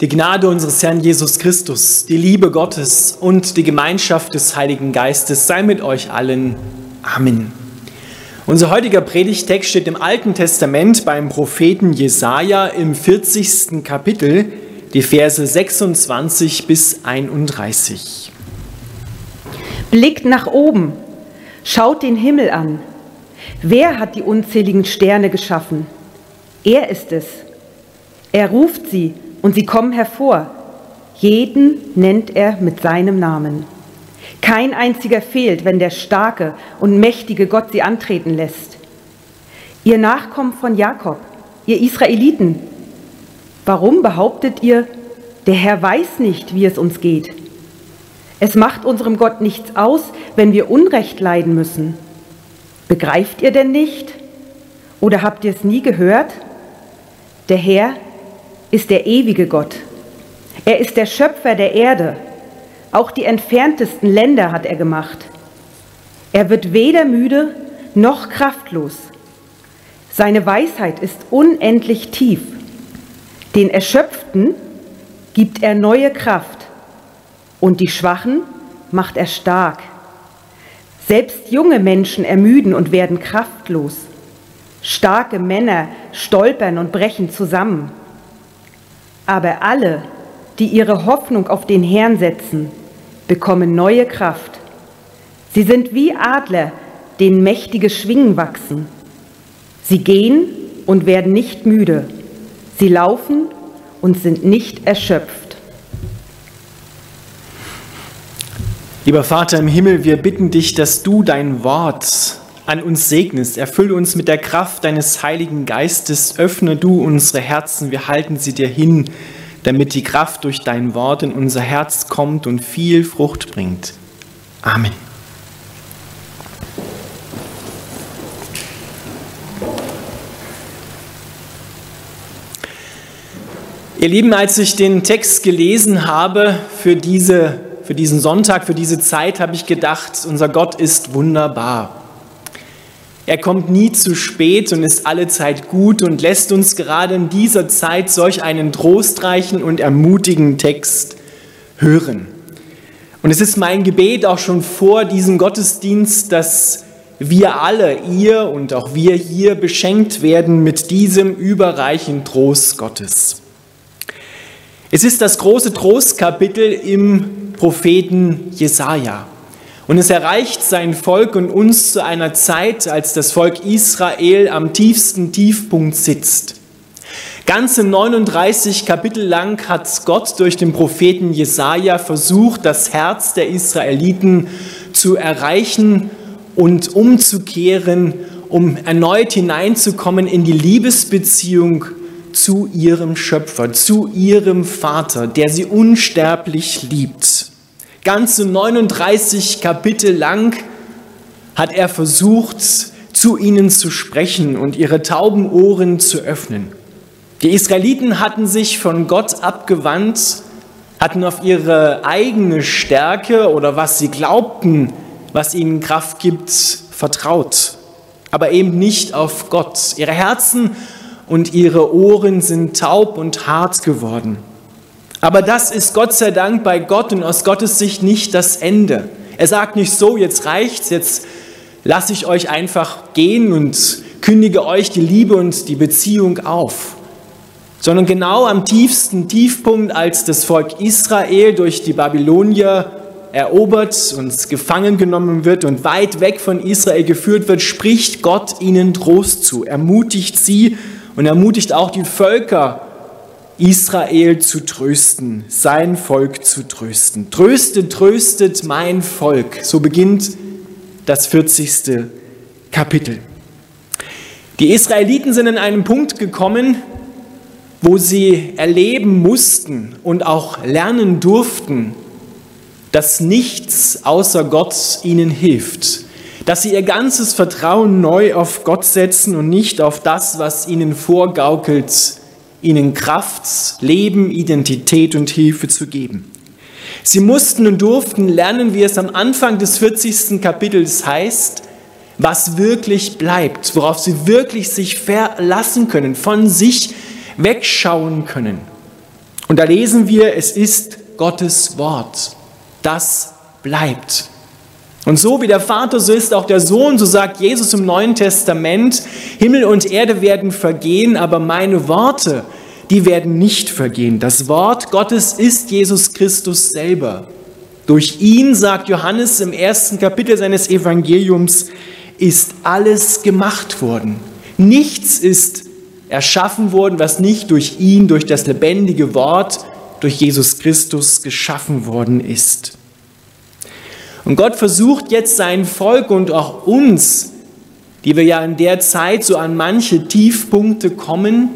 Die Gnade unseres Herrn Jesus Christus, die Liebe Gottes und die Gemeinschaft des Heiligen Geistes sei mit euch allen. Amen. Unser heutiger Predigtext steht im Alten Testament beim Propheten Jesaja im 40. Kapitel, die Verse 26 bis 31. Blickt nach oben, schaut den Himmel an. Wer hat die unzähligen Sterne geschaffen? Er ist es. Er ruft sie und sie kommen hervor. Jeden nennt er mit seinem Namen. Kein einziger fehlt, wenn der starke und mächtige Gott sie antreten lässt. Ihr Nachkommen von Jakob, ihr Israeliten, warum behauptet ihr, der Herr weiß nicht, wie es uns geht? Es macht unserem Gott nichts aus, wenn wir Unrecht leiden müssen. Begreift ihr denn nicht? Oder habt ihr es nie gehört? Der Herr ist der ewige Gott. Er ist der Schöpfer der Erde. Auch die entferntesten Länder hat er gemacht. Er wird weder müde noch kraftlos. Seine Weisheit ist unendlich tief. Den Erschöpften gibt er neue Kraft und die Schwachen macht er stark. Selbst junge Menschen ermüden und werden kraftlos. Starke Männer stolpern und brechen zusammen. Aber alle, die ihre Hoffnung auf den Herrn setzen, bekommen neue Kraft. Sie sind wie Adler, denen mächtige Schwingen wachsen. Sie gehen und werden nicht müde. Sie laufen und sind nicht erschöpft. Lieber Vater im Himmel, wir bitten dich, dass du dein Wort an uns segnest. Erfülle uns mit der Kraft deines Heiligen Geistes. Öffne du unsere Herzen. Wir halten sie dir hin, damit die Kraft durch dein Wort in unser Herz kommt und viel Frucht bringt. Amen. Ihr Lieben, als ich den Text gelesen habe für, diese, für diesen Sonntag, für diese Zeit, habe ich gedacht, unser Gott ist wunderbar. Er kommt nie zu spät und ist alle Zeit gut und lässt uns gerade in dieser Zeit solch einen trostreichen und ermutigenden Text hören. Und es ist mein Gebet auch schon vor diesem Gottesdienst, dass wir alle, ihr und auch wir hier, beschenkt werden mit diesem überreichen Trost Gottes. Es ist das große Trostkapitel im Propheten Jesaja. Und es erreicht sein Volk und uns zu einer Zeit, als das Volk Israel am tiefsten Tiefpunkt sitzt. Ganze 39 Kapitel lang hat Gott durch den Propheten Jesaja versucht, das Herz der Israeliten zu erreichen und umzukehren, um erneut hineinzukommen in die Liebesbeziehung zu ihrem Schöpfer, zu ihrem Vater, der sie unsterblich liebt. Ganze 39 Kapitel lang hat er versucht, zu ihnen zu sprechen und ihre tauben Ohren zu öffnen. Die Israeliten hatten sich von Gott abgewandt, hatten auf ihre eigene Stärke oder was sie glaubten, was ihnen Kraft gibt, vertraut, aber eben nicht auf Gott. Ihre Herzen und ihre Ohren sind taub und hart geworden. Aber das ist Gott sei Dank bei Gott und aus Gottes Sicht nicht das Ende. Er sagt nicht so, jetzt reicht's, jetzt lasse ich euch einfach gehen und kündige euch die Liebe und die Beziehung auf. Sondern genau am tiefsten Tiefpunkt, als das Volk Israel durch die Babylonier erobert und gefangen genommen wird und weit weg von Israel geführt wird, spricht Gott ihnen Trost zu, ermutigt sie und ermutigt auch die Völker, Israel zu trösten, sein Volk zu trösten. Tröstet, tröstet mein Volk. So beginnt das 40. Kapitel. Die Israeliten sind in einen Punkt gekommen, wo sie erleben mussten und auch lernen durften, dass nichts außer Gott ihnen hilft, dass sie ihr ganzes Vertrauen neu auf Gott setzen und nicht auf das, was ihnen vorgaukelt, ihnen Kraft, Leben, Identität und Hilfe zu geben. Sie mussten und durften lernen, wie es am Anfang des 40. Kapitels heißt, was wirklich bleibt, worauf sie wirklich sich verlassen können, von sich wegschauen können. Und da lesen wir, es ist Gottes Wort. Das bleibt. Und so wie der Vater, so ist auch der Sohn, so sagt Jesus im Neuen Testament, Himmel und Erde werden vergehen, aber meine Worte, die werden nicht vergehen. Das Wort Gottes ist Jesus Christus selber. Durch ihn, sagt Johannes im ersten Kapitel seines Evangeliums, ist alles gemacht worden. Nichts ist erschaffen worden, was nicht durch ihn, durch das lebendige Wort, durch Jesus Christus geschaffen worden ist. Und Gott versucht jetzt sein Volk und auch uns, die wir ja in der Zeit so an manche Tiefpunkte kommen,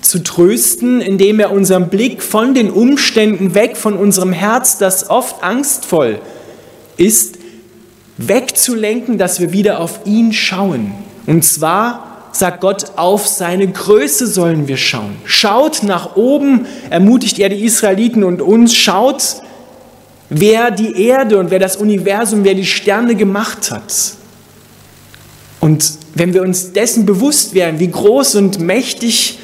zu trösten, indem er unseren Blick von den Umständen weg, von unserem Herz, das oft angstvoll ist, wegzulenken, dass wir wieder auf ihn schauen. Und zwar sagt Gott, auf seine Größe sollen wir schauen. Schaut nach oben, ermutigt er die Israeliten und uns, schaut, wer die Erde und wer das Universum, wer die Sterne gemacht hat. Und wenn wir uns dessen bewusst wären, wie groß und mächtig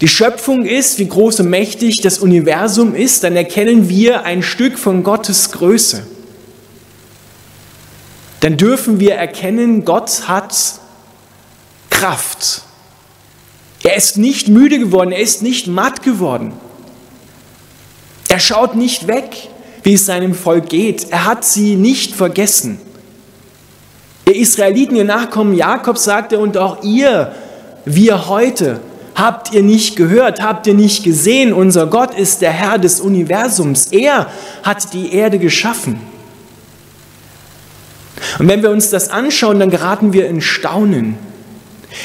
die Schöpfung ist, wie groß und mächtig das Universum ist, dann erkennen wir ein Stück von Gottes Größe. Dann dürfen wir erkennen, Gott hat Kraft. Er ist nicht müde geworden, er ist nicht matt geworden. Er schaut nicht weg, wie es seinem Volk geht. Er hat sie nicht vergessen. Ihr Israeliten, ihr Nachkommen Jakob sagte, und auch ihr, wir heute, habt ihr nicht gehört, habt ihr nicht gesehen, unser Gott ist der Herr des Universums. Er hat die Erde geschaffen. Und wenn wir uns das anschauen, dann geraten wir in Staunen.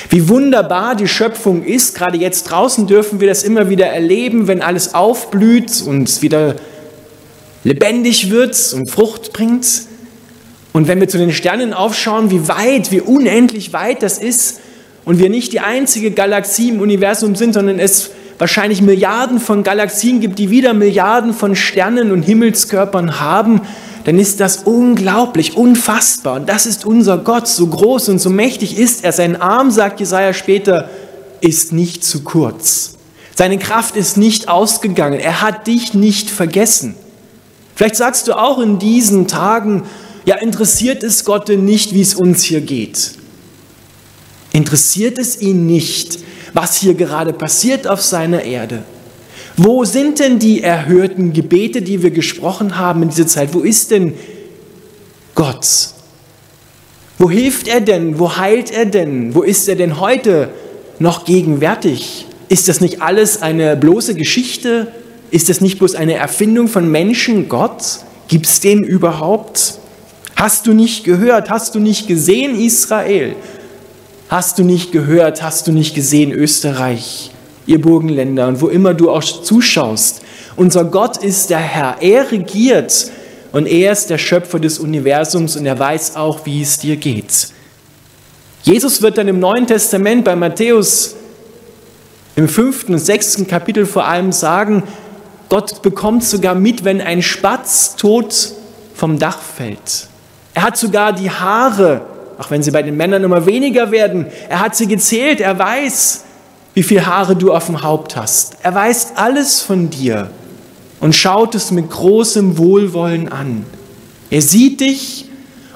Wie wunderbar die Schöpfung ist, gerade jetzt draußen dürfen wir das immer wieder erleben, wenn alles aufblüht und wieder lebendig wird und Frucht bringt. Und wenn wir zu den Sternen aufschauen, wie weit, wie unendlich weit das ist und wir nicht die einzige Galaxie im Universum sind, sondern es wahrscheinlich Milliarden von Galaxien gibt, die wieder Milliarden von Sternen und Himmelskörpern haben, dann ist das unglaublich, unfassbar. Und das ist unser Gott, so groß und so mächtig ist er. Sein Arm, sagt Jesaja später, ist nicht zu kurz. Seine Kraft ist nicht ausgegangen. Er hat dich nicht vergessen. Vielleicht sagst du auch in diesen Tagen, ja, interessiert es Gott denn nicht, wie es uns hier geht? Interessiert es ihn nicht, was hier gerade passiert auf seiner Erde? Wo sind denn die erhörten Gebete, die wir gesprochen haben in dieser Zeit? Wo ist denn Gott? Wo hilft er denn? Wo heilt er denn? Wo ist er denn heute noch gegenwärtig? Ist das nicht alles eine bloße Geschichte? Ist das nicht bloß eine Erfindung von Menschen? Gott? Gibt es den überhaupt? Hast du nicht gehört? Hast du nicht gesehen, Israel? Hast du nicht gehört? Hast du nicht gesehen, Österreich? ihr Burgenländer und wo immer du auch zuschaust. Unser Gott ist der Herr. Er regiert und er ist der Schöpfer des Universums und er weiß auch, wie es dir geht. Jesus wird dann im Neuen Testament bei Matthäus im fünften und sechsten Kapitel vor allem sagen, Gott bekommt sogar mit, wenn ein Spatz tot vom Dach fällt. Er hat sogar die Haare, auch wenn sie bei den Männern immer weniger werden, er hat sie gezählt, er weiß, wie viel Haare du auf dem Haupt hast. Er weiß alles von dir und schaut es mit großem Wohlwollen an. Er sieht dich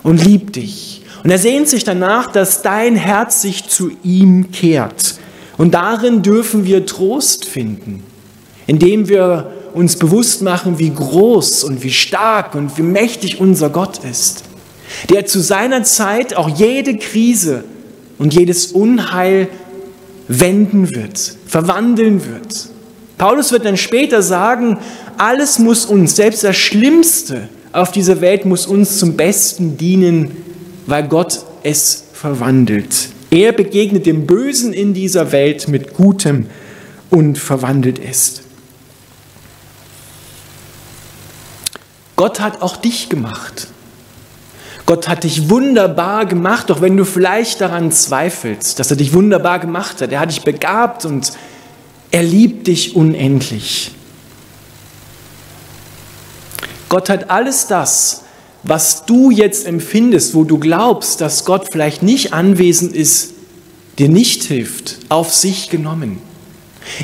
und liebt dich. Und er sehnt sich danach, dass dein Herz sich zu ihm kehrt. Und darin dürfen wir Trost finden, indem wir uns bewusst machen, wie groß und wie stark und wie mächtig unser Gott ist, der zu seiner Zeit auch jede Krise und jedes Unheil wenden wird, verwandeln wird. Paulus wird dann später sagen, alles muss uns, selbst das Schlimmste auf dieser Welt muss uns zum Besten dienen, weil Gott es verwandelt. Er begegnet dem Bösen in dieser Welt mit Gutem und verwandelt es. Gott hat auch dich gemacht. Gott hat dich wunderbar gemacht, auch wenn du vielleicht daran zweifelst, dass er dich wunderbar gemacht hat. Er hat dich begabt und er liebt dich unendlich. Gott hat alles das, was du jetzt empfindest, wo du glaubst, dass Gott vielleicht nicht anwesend ist, dir nicht hilft, auf sich genommen.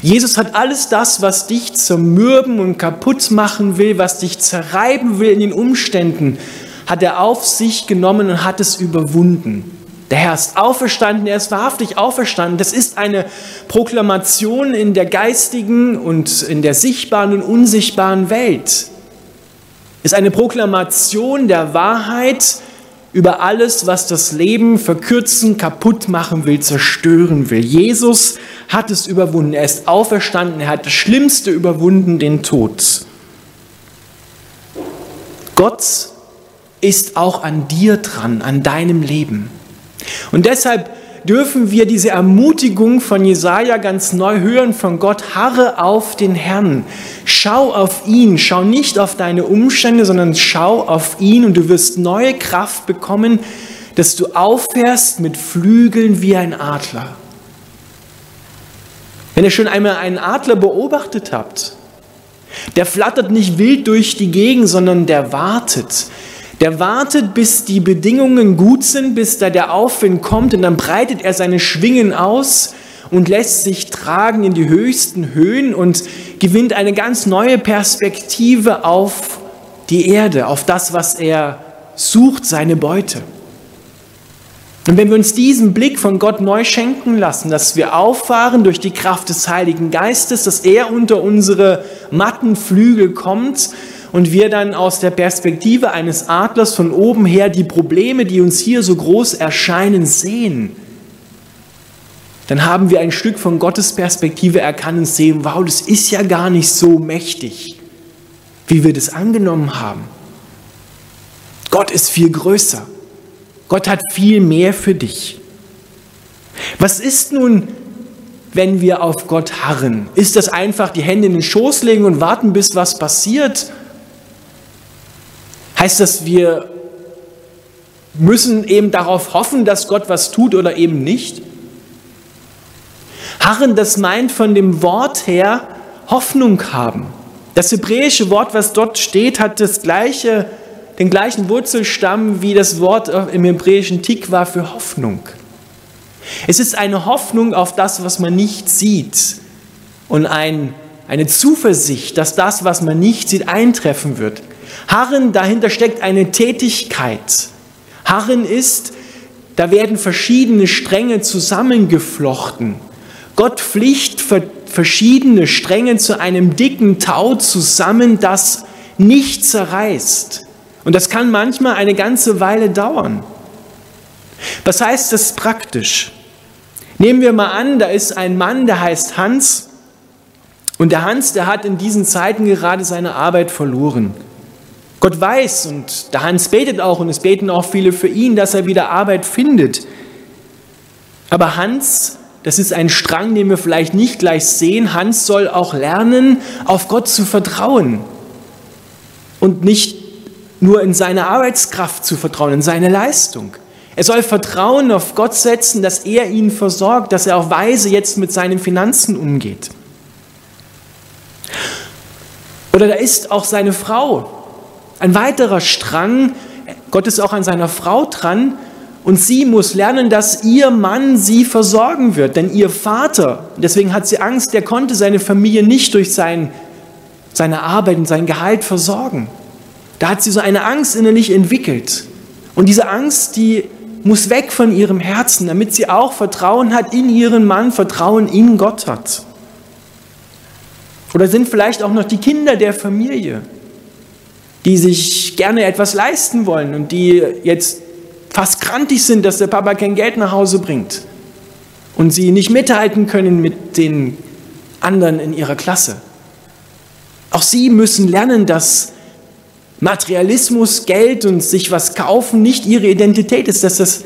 Jesus hat alles das, was dich zermürben und kaputt machen will, was dich zerreiben will in den Umständen, hat er auf sich genommen und hat es überwunden. Der Herr ist auferstanden, er ist wahrhaftig auferstanden. Das ist eine Proklamation in der geistigen und in der sichtbaren und unsichtbaren Welt. Ist eine Proklamation der Wahrheit über alles, was das Leben verkürzen, kaputt machen will, zerstören will. Jesus hat es überwunden. Er ist auferstanden. Er hat das Schlimmste überwunden, den Tod. Gott ist auch an dir dran, an deinem Leben. Und deshalb dürfen wir diese Ermutigung von Jesaja ganz neu hören von Gott. Harre auf den Herrn. Schau auf ihn. Schau nicht auf deine Umstände, sondern schau auf ihn und du wirst neue Kraft bekommen, dass du auffährst mit Flügeln wie ein Adler. Wenn ihr schon einmal einen Adler beobachtet habt, der flattert nicht wild durch die Gegend, sondern der wartet. Der wartet, bis die Bedingungen gut sind, bis da der Aufwind kommt und dann breitet er seine Schwingen aus und lässt sich tragen in die höchsten Höhen und gewinnt eine ganz neue Perspektive auf die Erde, auf das, was er sucht, seine Beute. Und wenn wir uns diesen Blick von Gott neu schenken lassen, dass wir auffahren durch die Kraft des Heiligen Geistes, dass er unter unsere matten Flügel kommt und wir dann aus der Perspektive eines Adlers von oben her die Probleme, die uns hier so groß erscheinen, sehen, dann haben wir ein Stück von Gottes Perspektive erkannt und sehen, wow, das ist ja gar nicht so mächtig, wie wir das angenommen haben. Gott ist viel größer. Gott hat viel mehr für dich. Was ist nun, wenn wir auf Gott harren? Ist das einfach die Hände in den Schoß legen und warten, bis was passiert? Heißt das, wir müssen eben darauf hoffen, dass Gott was tut oder eben nicht? Harren, das meint von dem Wort her Hoffnung haben. Das hebräische Wort, was dort steht, hat das gleiche, den gleichen Wurzelstamm wie das Wort im hebräischen Tikva für Hoffnung. Es ist eine Hoffnung auf das, was man nicht sieht und ein, eine Zuversicht, dass das, was man nicht sieht, eintreffen wird. Harren, dahinter steckt eine Tätigkeit. Harren ist, da werden verschiedene Stränge zusammengeflochten. Gott pflicht verschiedene Stränge zu einem dicken Tau zusammen, das nicht zerreißt. Und das kann manchmal eine ganze Weile dauern. Was heißt das praktisch? Nehmen wir mal an, da ist ein Mann, der heißt Hans. Und der Hans, der hat in diesen Zeiten gerade seine Arbeit verloren. Gott weiß und der Hans betet auch und es beten auch viele für ihn, dass er wieder Arbeit findet. Aber Hans, das ist ein Strang, den wir vielleicht nicht gleich sehen, Hans soll auch lernen, auf Gott zu vertrauen und nicht nur in seine Arbeitskraft zu vertrauen, in seine Leistung. Er soll Vertrauen auf Gott setzen, dass er ihn versorgt, dass er auch weise jetzt mit seinen Finanzen umgeht. Oder da ist auch seine Frau, ein weiterer Strang, Gott ist auch an seiner Frau dran und sie muss lernen, dass ihr Mann sie versorgen wird. Denn ihr Vater, deswegen hat sie Angst, der konnte seine Familie nicht durch sein, seine Arbeit und sein Gehalt versorgen. Da hat sie so eine Angst innerlich entwickelt. Und diese Angst, die muss weg von ihrem Herzen, damit sie auch Vertrauen hat in ihren Mann, Vertrauen in Gott hat. Oder sind vielleicht auch noch die Kinder der Familie die sich gerne etwas leisten wollen und die jetzt fast krantig sind, dass der Papa kein Geld nach Hause bringt und sie nicht mithalten können mit den anderen in ihrer Klasse. Auch sie müssen lernen, dass Materialismus, Geld und sich was kaufen nicht ihre Identität ist, dass das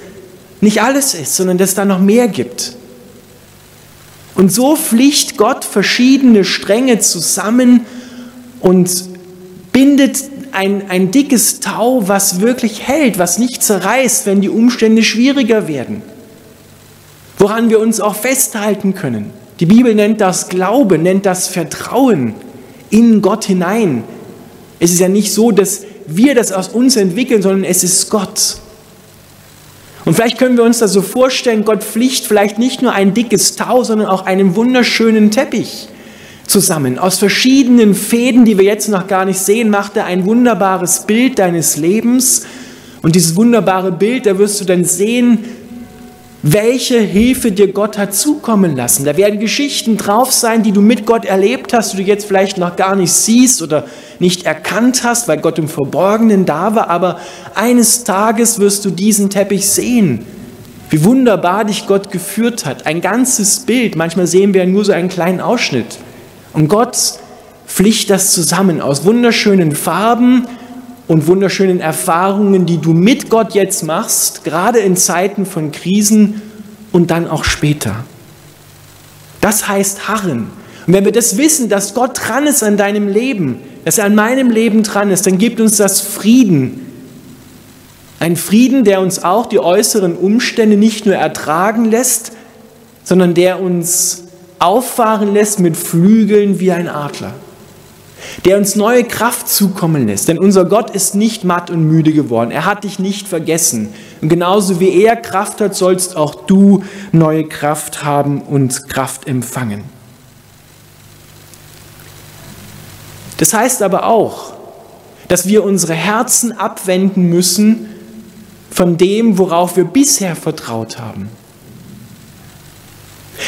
nicht alles ist, sondern dass es da noch mehr gibt. Und so pflicht Gott verschiedene Stränge zusammen und bindet ein, ein dickes Tau, was wirklich hält, was nicht zerreißt, wenn die Umstände schwieriger werden. Woran wir uns auch festhalten können. Die Bibel nennt das Glaube, nennt das Vertrauen in Gott hinein. Es ist ja nicht so, dass wir das aus uns entwickeln, sondern es ist Gott. Und vielleicht können wir uns das so vorstellen, Gott flicht vielleicht nicht nur ein dickes Tau, sondern auch einen wunderschönen Teppich zusammen. Aus verschiedenen Fäden, die wir jetzt noch gar nicht sehen, macht er ein wunderbares Bild deines Lebens. Und dieses wunderbare Bild, da wirst du dann sehen, welche Hilfe dir Gott hat zukommen lassen. Da werden Geschichten drauf sein, die du mit Gott erlebt hast, die du jetzt vielleicht noch gar nicht siehst oder nicht erkannt hast, weil Gott im Verborgenen da war. Aber eines Tages wirst du diesen Teppich sehen, wie wunderbar dich Gott geführt hat. Ein ganzes Bild. Manchmal sehen wir nur so einen kleinen Ausschnitt. Und Gott pflicht das zusammen aus wunderschönen Farben und wunderschönen Erfahrungen, die du mit Gott jetzt machst, gerade in Zeiten von Krisen und dann auch später. Das heißt harren. Und wenn wir das wissen, dass Gott dran ist an deinem Leben, dass er an meinem Leben dran ist, dann gibt uns das Frieden. Ein Frieden, der uns auch die äußeren Umstände nicht nur ertragen lässt, sondern der uns auffahren lässt mit Flügeln wie ein Adler der uns neue Kraft zukommen lässt. Denn unser Gott ist nicht matt und müde geworden. Er hat dich nicht vergessen. Und genauso wie er Kraft hat, sollst auch du neue Kraft haben und Kraft empfangen. Das heißt aber auch, dass wir unsere Herzen abwenden müssen von dem, worauf wir bisher vertraut haben.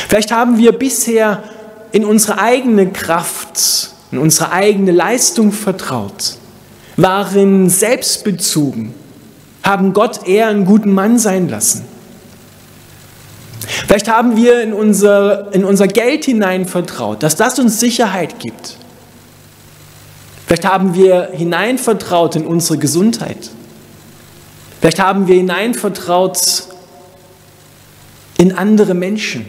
Vielleicht haben wir bisher in unsere eigene Kraft in unsere eigene Leistung vertraut, waren selbstbezogen, haben Gott eher einen guten Mann sein lassen. Vielleicht haben wir in unser, in unser Geld hinein vertraut, dass das uns Sicherheit gibt. Vielleicht haben wir hineinvertraut in unsere Gesundheit. Vielleicht haben wir hineinvertraut in andere Menschen.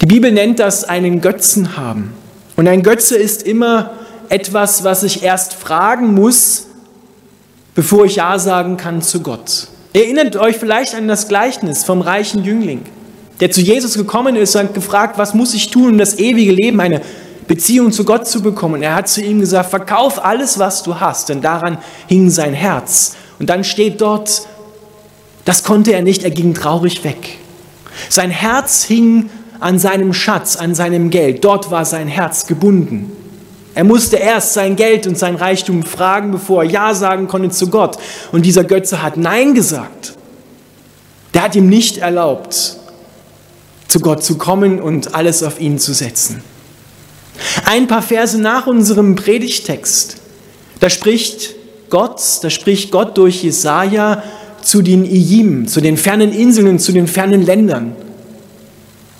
Die Bibel nennt das einen Götzen haben. Und ein Götze ist immer etwas, was ich erst fragen muss, bevor ich Ja sagen kann zu Gott. Erinnert euch vielleicht an das Gleichnis vom reichen Jüngling, der zu Jesus gekommen ist und gefragt, was muss ich tun, um das ewige Leben, eine Beziehung zu Gott zu bekommen. Und er hat zu ihm gesagt, verkauf alles, was du hast, denn daran hing sein Herz. Und dann steht dort, das konnte er nicht, er ging traurig weg. Sein Herz hing an seinem Schatz, an seinem Geld. Dort war sein Herz gebunden. Er musste erst sein Geld und sein Reichtum fragen, bevor er Ja sagen konnte zu Gott. Und dieser Götze hat Nein gesagt. Der hat ihm nicht erlaubt, zu Gott zu kommen und alles auf ihn zu setzen. Ein paar Verse nach unserem Predigtext, da spricht Gott, da spricht Gott durch Jesaja zu den Ijim, zu den fernen Inseln, zu den fernen Ländern.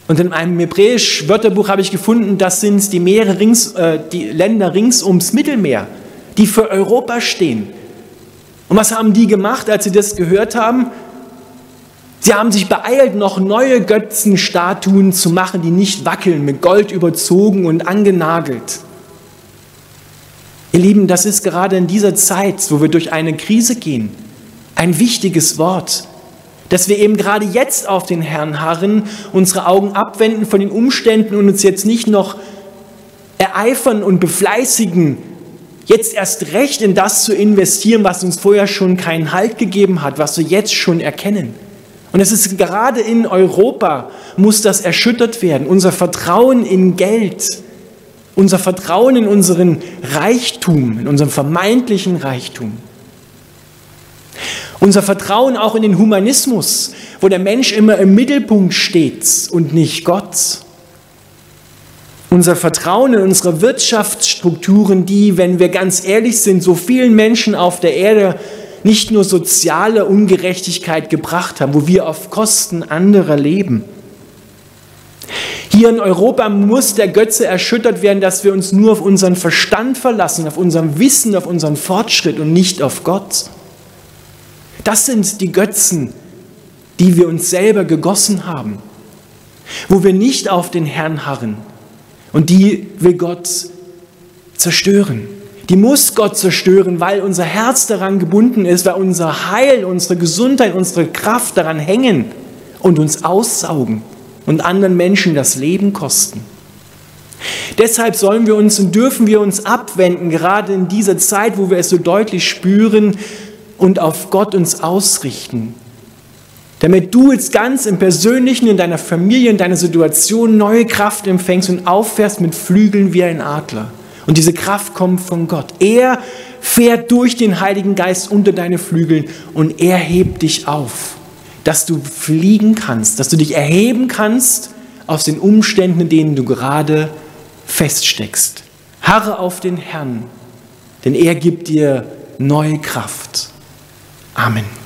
Und in einem hebräisch Wörterbuch habe ich gefunden, das sind die, Meere rings, äh, die Länder rings ums Mittelmeer, die für Europa stehen. Und was haben die gemacht, als sie das gehört haben? Sie haben sich beeilt, noch neue Götzenstatuen zu machen, die nicht wackeln, mit Gold überzogen und angenagelt. Ihr Lieben, das ist gerade in dieser Zeit, wo wir durch eine Krise gehen, ein wichtiges Wort dass wir eben gerade jetzt auf den Herrn harren, unsere Augen abwenden von den Umständen und uns jetzt nicht noch ereifern und befleißigen, jetzt erst recht in das zu investieren, was uns vorher schon keinen Halt gegeben hat, was wir jetzt schon erkennen. Und es ist gerade in Europa, muss das erschüttert werden. Unser Vertrauen in Geld, unser Vertrauen in unseren Reichtum, in unserem vermeintlichen Reichtum. Unser Vertrauen auch in den Humanismus, wo der Mensch immer im Mittelpunkt steht und nicht Gott. Unser Vertrauen in unsere Wirtschaftsstrukturen, die, wenn wir ganz ehrlich sind, so vielen Menschen auf der Erde nicht nur soziale Ungerechtigkeit gebracht haben, wo wir auf Kosten anderer leben. Hier in Europa muss der Götze erschüttert werden, dass wir uns nur auf unseren Verstand verlassen, auf unserem Wissen, auf unseren Fortschritt und nicht auf Gott. Das sind die Götzen, die wir uns selber gegossen haben, wo wir nicht auf den Herrn harren. Und die will Gott zerstören. Die muss Gott zerstören, weil unser Herz daran gebunden ist, weil unser Heil, unsere Gesundheit, unsere Kraft daran hängen und uns aussaugen und anderen Menschen das Leben kosten. Deshalb sollen wir uns und dürfen wir uns abwenden, gerade in dieser Zeit, wo wir es so deutlich spüren, und auf Gott uns ausrichten, damit du jetzt ganz im Persönlichen, in deiner Familie, in deiner Situation neue Kraft empfängst und auffährst mit Flügeln wie ein Adler. Und diese Kraft kommt von Gott. Er fährt durch den Heiligen Geist unter deine Flügel und er hebt dich auf, dass du fliegen kannst, dass du dich erheben kannst aus den Umständen, in denen du gerade feststeckst. Harre auf den Herrn, denn er gibt dir neue Kraft. Amen.